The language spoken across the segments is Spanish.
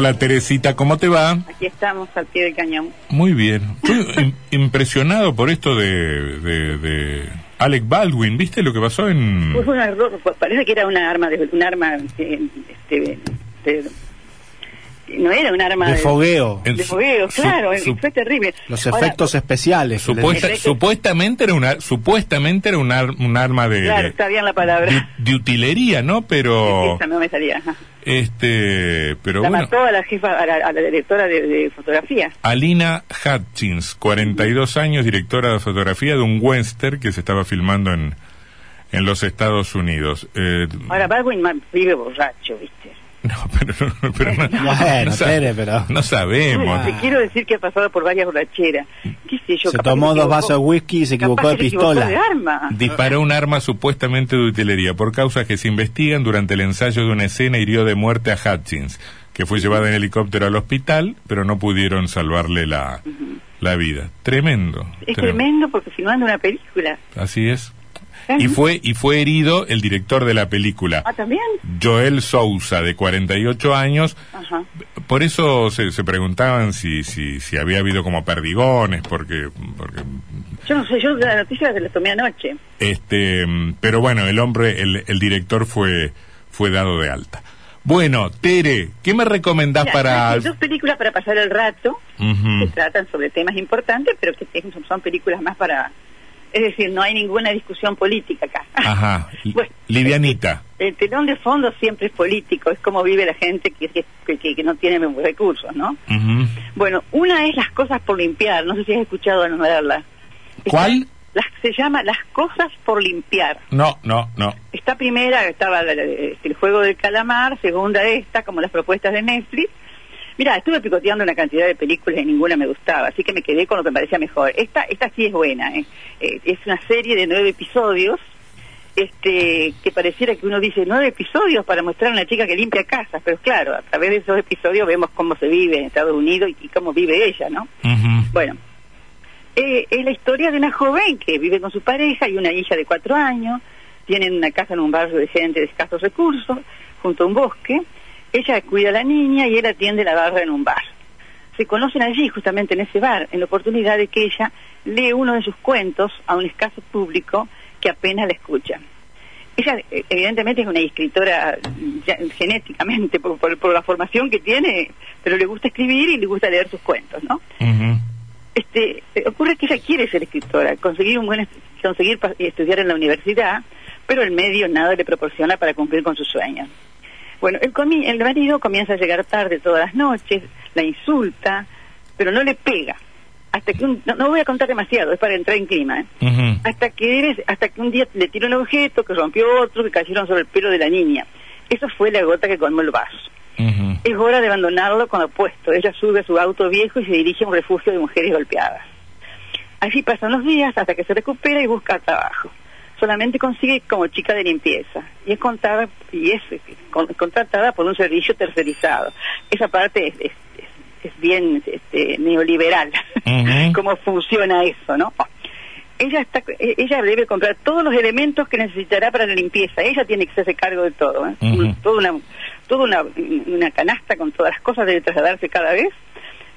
Hola Teresita, ¿cómo te va? Aquí estamos al pie del cañón. Muy bien. Estoy im- impresionado por esto de, de, de Alec Baldwin. ¿Viste lo que pasó en... Fue un error, parece que era una arma de un arma eh, este, de- no era un arma De fogueo. de fogueo, su- claro, su- fue terrible. Los Ahora, efectos especiales. Supuesta- Efectos- supuestamente era una supuestamente era un, ar- un arma de, Claro, de- está bien la palabra. de- de utilería, ¿no? Pero Esa no me salía. este, pero la bueno, mató a la jefa, a la, a la directora de, de fotografía. Alina Hutchins, 42 años, directora de fotografía de un western que se estaba filmando en en los Estados Unidos. Eh, Ahora Baldwin vive borracho, ¿viste? no, pero, pero no, Bueno, no sa- Tere, pero- no sabemos. Te quiero decir que ha pasado por varias borracheras. ¿Qué sé yo? Se tomó dos vasos de whisky y se equivocó de equivocó pistola. de arma. Disparó un arma supuestamente de utilería. Por causas que se investigan, durante el ensayo de una escena hirió de muerte a Hutchins, que fue llevada en helicóptero al hospital, pero no pudieron salvarle la, la vida. Tremendo. Es tremendo porque filmando una película. Así es. Y fue, y fue herido el director de la película, Ah, también. Joel Sousa, de 48 años. Ajá. Por eso se, se preguntaban si, si, si había habido como perdigones, porque, porque Yo no sé, yo la noticia la tomé anoche. Este, pero bueno, el hombre, el, el director fue, fue dado de alta. Bueno, Tere, ¿qué me recomendás Mira, para...? hay dos películas para pasar el rato Ujú. que tratan sobre temas importantes, pero que son películas más para... Es decir, no hay ninguna discusión política acá. Ajá, Bueno, livianita. El telón de fondo siempre es político, es como vive la gente que, que, que- que no tiene recursos, ¿no? Bueno, una es las cosas por limpiar, no sé si has escuchado nombrarla. ¿Cuál? Las, se llama Las cosas por limpiar. No, no, no. Esta primera estaba el juego del calamar, segunda esta, como las propuestas de Netflix. Mira, estuve picoteando una cantidad de películas y ninguna me gustaba, así que me quedé con lo que me parecía mejor. Esta, esta sí es buena, ¿eh? Eh, es una serie de nueve episodios, este, que pareciera que uno dice nueve episodios para mostrar a una chica que limpia casas, pero claro, a través de esos episodios vemos cómo se vive en Estados Unidos y, y cómo vive ella, ¿no? Bueno, eh, es la historia de una joven que vive con su pareja y una hija de cuatro años. Tienen una casa en un barrio de gente de escasos recursos, junto a un bosque. Ella cuida a la niña y él atiende la barra en un bar. Se conocen allí, justamente en ese bar, en la oportunidad de que ella lee uno de sus cuentos a un escaso público que apenas la escucha. Ella, eh, evidentemente, es una escritora ya, genéticamente, por, por- por la formación que tiene, pero le gusta escribir y le gusta leer sus cuentos, ¿no? Este eh, ocurre que ella quiere ser escritora, conseguir un buen conseguir estudiar en la universidad, pero el medio nada le proporciona para cumplir con sus sueños. Bueno, el, comi- el marido comienza a llegar tarde todas las noches, la insulta, pero no le pega. Hasta que un, no, no voy a contar demasiado, es para entrar en clima. ¿eh? Hasta que eres- hasta que un día le tiró un objeto, que rompió otro, que cayeron sobre el pelo de la niña. Eso fue la gota que colmó el vaso. Es hora de abandonarlo con opuesto. Ella sube a su auto viejo y se dirige a un refugio de mujeres golpeadas. Así pasan los días hasta que se recupera y busca trabajo. Solamente consigue como chica de limpieza y es contada y es con- contratada por un servicio tercerizado. Esa parte es, es- es- es bien este, neoliberal. Cómo funciona eso, ¿no? Ella está, ella debe comprar todos los elementos que necesitará para la limpieza. Ella tiene que hacerse cargo de todo. ¿eh? Toda una, toda una, una canasta con todas las cosas debe trasladarse cada vez,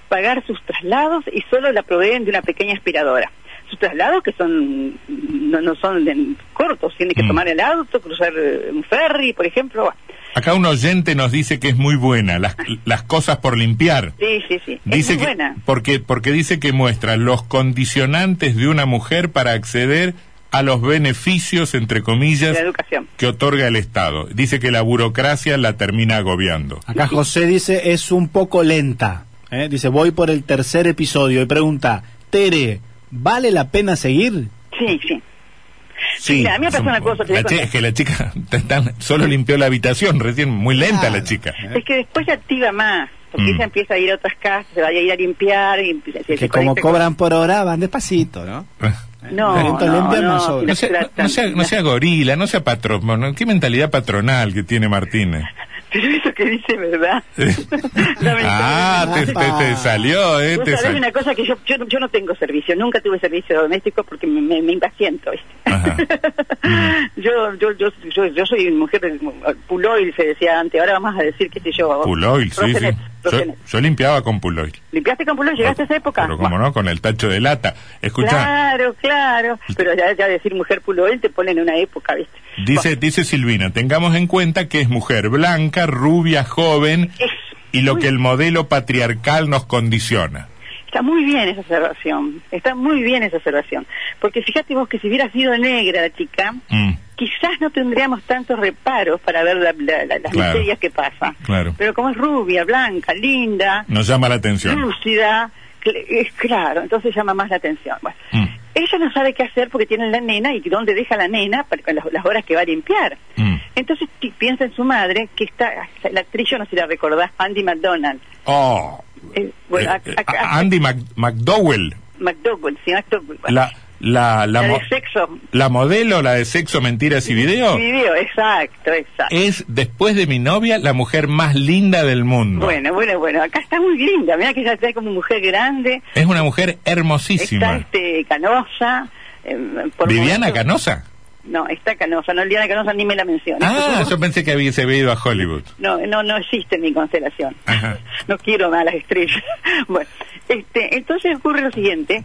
pagar sus traslados y solo la proveen de una pequeña aspiradora. Sus traslados que son no, no son de- cortos, tiene que Mm. tomar el auto, cruzar eh, un ferry, por ejemplo. Acá un oyente nos dice que es muy buena, las, las cosas por limpiar. Sí, sí, sí. Dice es muy que, buena. porque, porque dice que muestra los condicionantes de una mujer para acceder a los beneficios, entre comillas, La educación. que otorga el Estado. Dice que la burocracia la termina agobiando. Acá José dice es un poco lenta. ¿eh? Dice voy por el tercer episodio y pregunta, Tere, ¿vale la pena seguir? Sí, sí. Sí, Mira, a mí me pasó una cosa. te la contar. es que la chica tan- solo limpió la habitación recién, muy lenta la chica. Es que después se activa más, porque Mm. ella empieza a ir a otras casas, se va a ir a limpiar y se- Que se como con- cobran por hora van despacito, ¿no? No, Talento no, no, no sobra. No sea, no, sea, no sea gorila, no sea patrón. ¿no? ¿Qué mentalidad patronal que tiene Martínez? Pero eso que dice, ¿verdad? ah, te, te- te salió, ¿eh? Te sal- una cosa que yo, yo, no- yo no tengo servicio, nunca tuve servicio doméstico porque me, me, me impaciento, yo, yo, yo, yo, yo soy mujer de- puloil, se decía antes, ahora vamos a decir, qué sé yo. Puloil, sí, sí. Yo, limpiaba con Puloil. ¿Limpiaste con puloil? ¿Llegaste a esa época? Pero como no, con el tacho de lata. Escucha, Claro, claro. Pero ya, ya decir mujer puloil te pone en una época, ¿viste? dice, dice Silvina, tengamos en cuenta que es mujer blanca, rubia, joven Es y lo que el modelo patriarcal nos condiciona. Está muy bien esa observación, está muy bien esa observación. Porque fíjate vos que si hubiera sido negra la chica, Mm, quizás no tendríamos tantos reparos para ver la- la- la- las Claro. miserias que pasan. Claro. Pero como es rubia, blanca, linda, nos llama la atención. lúcida, es claro, entonces llama más la atención. Bueno, Mm, ella no sabe qué hacer porque tiene la nena y dónde deja la nena para las, las horas que va a limpiar. mm. Entonces piensa en su madre, que está, la actriz, yo no sé si la recordás, Andy McDonald. Oh, Eh, bueno, eh, eh, Andy Mac- McDowell, McDowell, sí, McDowell. bueno. la, la, la, La mo- de sexo. la modelo, la de sexo, mentiras y video, Video, exacto, exacto. es, después de mi novia, la mujer más linda del mundo. Bueno, bueno, bueno, acá está muy linda, mira que ella está como mujer grande, Es una mujer está hermosísima. este canosa. eh, por ¿Viviana momentos- Canosa? No, está canosa, no Liliana Canosa ni me la menciona. Ah, yo pensé que había, se había ido a Hollywood. No, no, no existe mi constelación. Ajá. No quiero malas estrellas. bueno, este, entonces ocurre lo siguiente,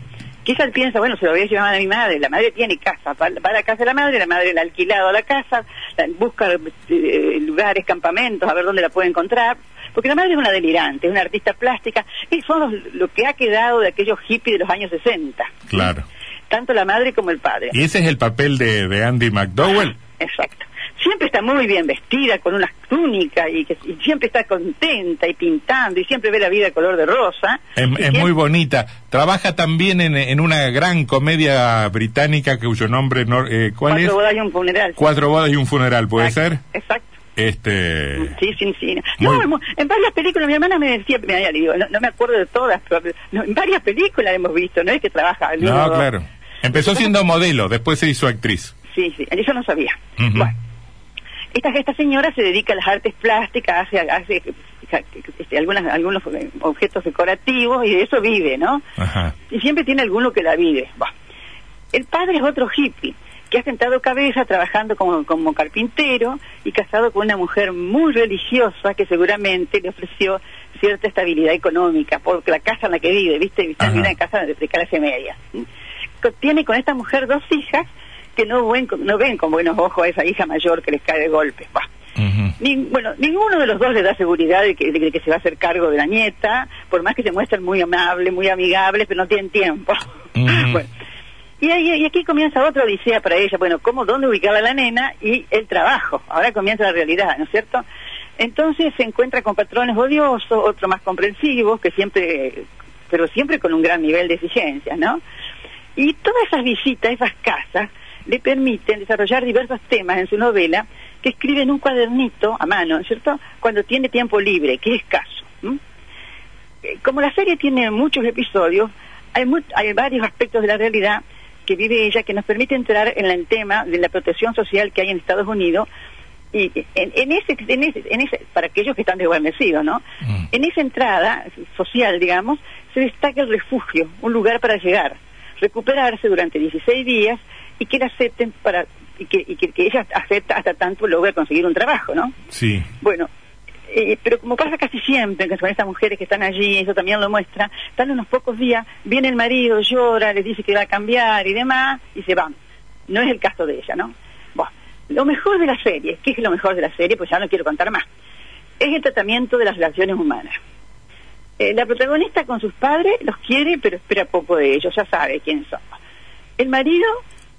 que ella piensa, bueno, se lo voy a llevar a mi madre, la madre tiene casa, va, va a la casa de la madre, la madre le ha alquilado la casa, la- busca eh, lugares, campamentos, a ver dónde la puede encontrar, porque la madre es una delirante, es una artista plástica, y son los- lo que ha quedado de aquellos hippies de los años 60. Claro. Tanto la madre como el padre. ¿Y ese es el papel de, de Andy McDowell? Exacto. Siempre está muy bien vestida, con unas túnicas, y, que, y siempre está contenta y pintando, y siempre ve la vida color de rosa. Es, Y es siempre- muy bonita. Trabaja también en, en una gran comedia británica cuyo nombre, no, eh, ¿cuál Cuatro es? bodas y un funeral. Cuatro bodas y un funeral, ¿puede Exacto, ser? Exacto. Este... Sí, sí, sí. Muy- No, en- en varias películas, mi hermana me decía, me había leído, no, no me acuerdo de todas, pero no, en varias películas hemos visto, no es que trabaja. No, claro. Empezó siendo modelo, después se hizo actriz. Sí, sí, eso no sabía. Bueno, esta, esta señora se dedica a las artes plásticas, hace, hace este, algunas, algunos objetos decorativos y de eso vive, ¿no? Ajá. Y siempre tiene alguno que la vive. Bah. El padre es otro hippie que ha sentado cabeza trabajando como, como carpintero y casado con una mujer muy religiosa que seguramente le ofreció cierta estabilidad económica por la casa en la que vive, ¿viste? Está en una casa de, clase media. Tiene con esta mujer dos hijas que no ven, con- no ven con buenos ojos a esa hija mayor que les cae de golpe. Ni- bueno, ninguno de los dos le da seguridad de que, de que se va a hacer cargo de la nieta, por más que se muestran muy amables, muy amigables, pero no tienen tiempo. Bueno, y, ahí- y aquí comienza otra odisea para ella, bueno, cómo, dónde ubicarla a la nena y el trabajo. Ahora comienza la realidad, ¿no es cierto? Entonces se encuentra con patrones odiosos, otros más comprensivos, que siempre, pero siempre con un gran nivel de exigencia, ¿no? Y todas esas visitas, esas casas, le permiten desarrollar diversos temas en su novela que escribe en un cuadernito a mano, ¿no es cierto? Cuando tiene tiempo libre, que es escaso. ¿m? Eh, Como la serie tiene muchos episodios, hay, mu- hay varios aspectos de la realidad que vive ella que nos permite entrar en el tema de la protección social que hay en Estados Unidos y en, en ese, en ese, en ese, para aquellos que están desguarnecidos, ¿no? Mm. En esa entrada social, digamos, se destaca el refugio, un lugar para llegar, recuperarse durante 16 días y que la acepten para y que, y que, que ella acepta hasta tanto logra conseguir un trabajo, ¿no? Sí. Bueno, eh, pero como pasa casi siempre con estas mujeres que están allí, eso también lo muestra, están unos pocos días, viene el marido, llora, les dice que va a cambiar y demás, y se van. No es el caso de ella, ¿no? Bueno, lo mejor de la serie, ¿qué es lo mejor de la serie? Pues ya no quiero contar más. Es el tratamiento de las relaciones humanas. Eh, la protagonista con sus padres los quiere, pero espera poco de ellos, ya sabe quién son. El marido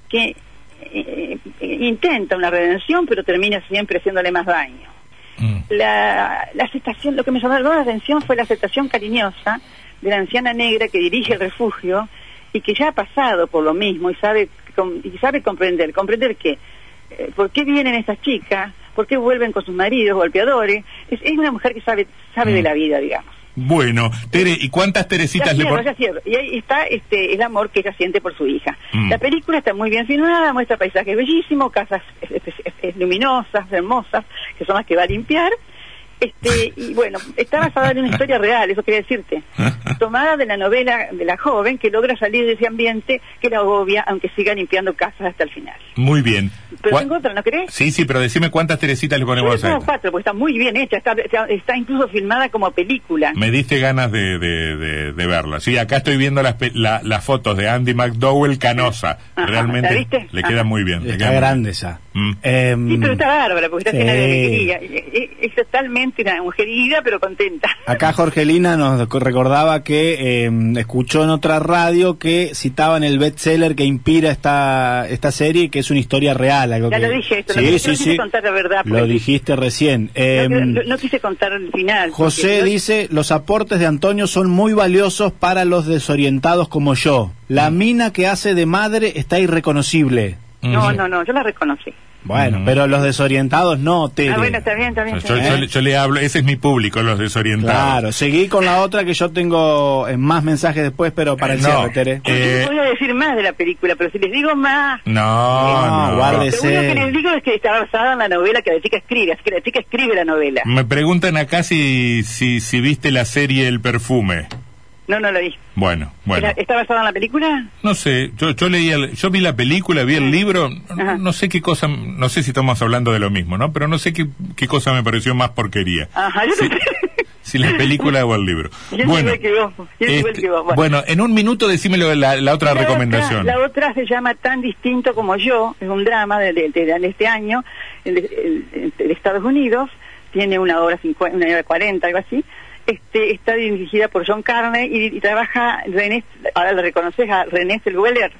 que eh, eh, intenta una redención, pero termina siempre haciéndole más daño Mm. la, la aceptación, lo que me llamó la atención fue la aceptación cariñosa de la anciana negra que dirige el refugio y que ya ha pasado por lo mismo y sabe y sabe comprender. ¿Comprender qué? Eh, ¿Por qué vienen esas chicas? ¿Por qué vuelven con sus maridos golpeadores? Es, es una mujer que sabe sabe Mm. de la vida, digamos. Bueno, Tere, ¿y cuántas Ya Teresitas le cierro, ya cierro. Y ahí está este, el amor que ella siente por su hija. Mm. La película está muy bien filmada, muestra paisajes bellísimos, casas luminosas, hermosas, que son las que va a limpiar. Este, y bueno, está basada en una historia real, eso quería decirte. Tomada de la novela de la joven que logra salir de ese ambiente que la agobia, aunque siga limpiando casas hasta el final. Muy bien. Pero ¿Cuá- tengo otra, ¿no crees? Sí, sí, pero decime cuántas Teresitas le ponemos a esta. cuatro, porque está muy bien hecha, está, está, está incluso filmada como película. Me diste ganas de, de, de- de verla. Sí, acá estoy viendo las, pe- la- las fotos de Andy McDowell canosa. Ajá, Realmente ¿la viste? le Ajá. queda muy bien. le Está grande bien. esa. Mm. Em, Sí, pero está bárbara, porque está llena de alegría. Es, es totalmente una mujer herida, pero contenta. Acá Jorgelina nos recordaba que eh, escuchó en otra radio que citaban el bestseller que inspira esta esta serie y que es una historia real. Algo Ya que... lo dije esto, no sí, quise- sí, no quise sí. contar la verdad, Lo porque- dijiste recién. No, Em, no- no quise contar el final. José porque no- dice, los aportes de Antonio son muy valiosos para los desorientados como yo. La mina que hace de madre está irreconocible. No, Ujú. no, no, yo la reconocí. Bueno, Ujú. pero los desorientados no, Tere. Ah, bueno, está bien, está bien. Yo, está yo- bien. yo le- yo le hablo, ese es mi público, los desorientados. Claro, seguí con la otra que yo tengo eh, más mensajes después, pero para el No. cierre, Tere. Yo Eh, no podía decir más de la película, pero si les digo más... No, No, no. guárdese. Lo único que les digo es que está basada en la novela que la chica escribe, así que la chica escribe la novela. Me preguntan acá si, si, si viste la serie El Perfume. No, no la vi. Bueno, bueno. ¿Era- ¿Está basada en la película? No sé, yo, yo leí, el- yo vi la película, vi el libro, no, sé qué cosa, no sé si estamos hablando de lo mismo, ¿no? Pero no sé qué, qué cosa me pareció más porquería. Ajá, yo si, no sé. si la película o el libro. Yo Bueno, que vos, yo este, que vos, bueno. bueno, en un minuto decímelo la, la otra La recomendación. Otra, la otra se llama Tan distinto como yo, es un drama de, de- de- de este año, de, Estados Unidos, tiene una hora cincuenta, una hora cuarenta, algo así. Este, está dirigida por John Carney y, y trabaja René, ahora le reconoces a René Zellweger.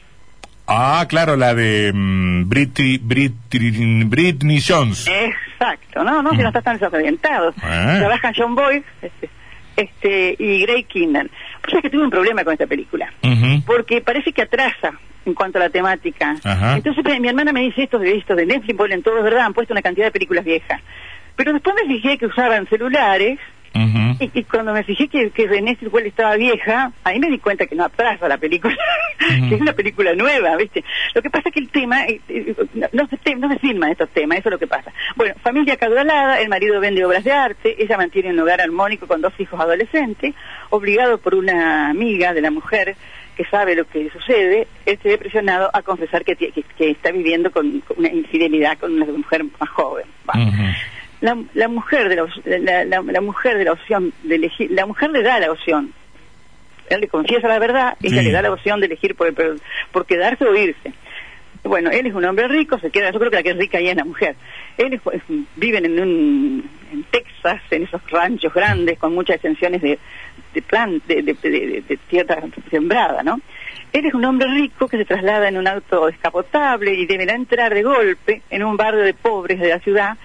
Ah, claro, la de mm, Britney, Britney, Britney Jones. Exacto, no, no, si no estás tan desorientado. Ah. Trabajan John Boyd este, este, y Gray Kinnan. Pues es que tuve un problema con esta película. Porque parece que atrasa en cuanto a la temática. Ajá. Entonces mi hermana me dice esto de esto de Netflix, ponen todo, es verdad, han puesto una cantidad de películas viejas. Pero después me fijé que usaban celulares Ujú. Y, cuando me fijé que, René Zellweger estaba vieja, ahí me di cuenta que no atrasa la película, que es una película nueva, ¿viste? Lo que pasa es que el tema, eh, eh, no, se, no se filman estos temas, eso es lo que pasa. Bueno, familia acaudalada, el marido vende obras de arte, ella mantiene un hogar armónico con dos hijos adolescentes, obligado por una amiga de la mujer que sabe lo que sucede, él se ve presionado a confesar que, que, está viviendo con, una infidelidad con una mujer más joven. La, la mujer de la, la, la- mujer de la opción de elegir la mujer le da la opción. Él le confiesa la verdad ella Sí. le da la opción de elegir por, por, por quedarse o irse. Bueno él es un hombre rico se queda yo creo que la que es rica ahí es la mujer. Él es- viven en un en Texas en esos ranchos grandes con muchas extensiones de de plan de tierra sembrada no él es un hombre rico que se traslada en un auto descapotable y deberá entrar de golpe en un barrio de pobres de la ciudad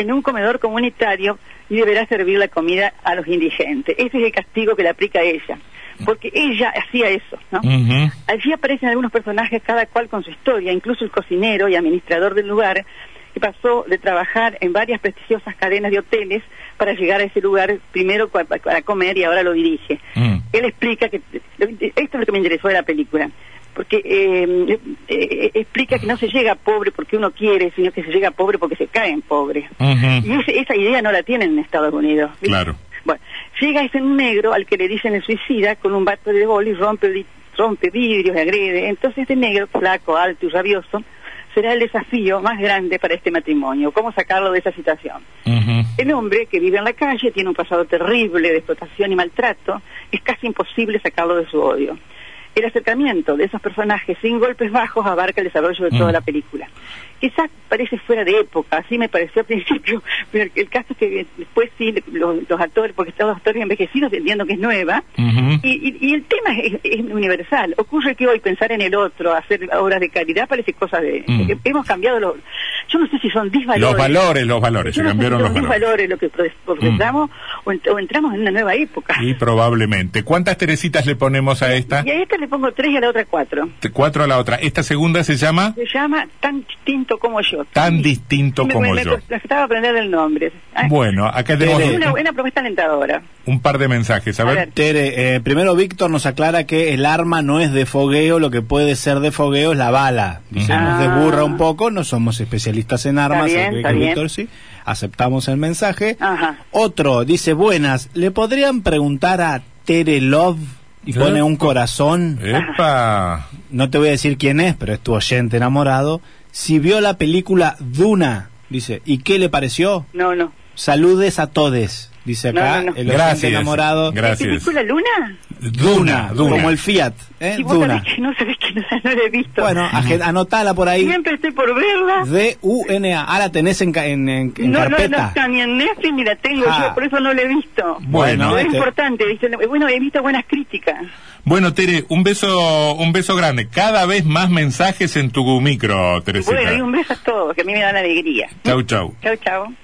en un comedor comunitario y deberá servir la comida a los indigentes. Ese es el castigo que le aplica a ella, porque ella hacía eso, ¿no? Allí aparecen algunos personajes, cada cual con su historia, incluso el cocinero y administrador del lugar, que pasó de trabajar en varias prestigiosas cadenas de hoteles para llegar a ese lugar primero para comer y ahora lo dirige. Mm. Él explica que, esto es lo que me interesó de la película, porque eh, eh, explica que no se llega pobre porque uno quiere, sino que se llega pobre porque se cae en pobre. Ujú. Y ese- esa idea no la tienen en Estados Unidos. Claro. Bueno, llega ese negro al que le dicen el suicida con un bate de bol y rompe, rompe vidrios y agrede. Entonces este negro, flaco, alto y rabioso, será el desafío más grande para este matrimonio. ¿Cómo sacarlo de esa situación? Ujú. El hombre que vive en la calle tiene un pasado terrible de explotación y maltrato, es casi imposible sacarlo de su odio. El acercamiento de esos personajes sin golpes bajos abarca el desarrollo de toda Mm. la película. Quizás parece fuera de época, así me pareció al principio, pero el, caso es que después sí, los, los actores, porque están los actores envejecidos, entiendo que es nueva, y, y- y el tema es, es universal. Ocurre que hoy pensar en el otro, hacer obras de caridad, parece cosa de... Mm. Hemos cambiado los... yo no sé si son disvalores. Los valores, los valores, Yo se no sé si cambiaron los son valores. lo que pro- procesamos o, ent- o entramos en una nueva época. Y probablemente. ¿Cuántas Teresitas le ponemos a esta? Y a esta le pongo tres y a la otra cuatro. Te- Cuatro a la otra. Esta segunda se llama Se llama Tan distinto como yo. Tan distinto Me- como me, yo. Me costaba aprender el nombre. Ah, Bueno, acá tenemos es Tere. una buena propuesta alentadora. un par de mensajes. A A ver. ver. Tere, eh, primero Víctor nos aclara que el arma no es de fogueo, lo que puede ser de fogueo es la bala. Dice, Ah. nos desburra un poco, no somos especialistas en armas, bien. Víctor sí. Aceptamos el mensaje. Ajá. Otro dice, buenas, ¿le podrían preguntar a Tere Love? Y pone un corazón. Epa. No te voy a decir quién es, pero es tu oyente enamorado. Si vio la película Duna, dice, ¿y qué le pareció? No, no. Saludes a todes, dice No, acá no, no. el oyente Gracias. enamorado. Gracias. ¿Película Luna? Duna, Duna. como el Fiat, ¿eh? Si vos Duna. sabés que no sabés que no, no la he visto. Bueno, anotala por ahí. Siempre estoy por verla. D-U-N-A. Ah, la tenés en, ca- en, en- en no, no, no carpeta. está ni en Netflix ni la tengo Ah. yo, por eso no la he visto. Bueno, Pero es este- importante. Bueno, he visto buenas críticas. Bueno, Tere, un beso, un beso grande. Cada vez más mensajes en tu micro, Teresita. Bueno, y un beso a todos, que a mí me dan alegría. Chau, chau. Chau, chau.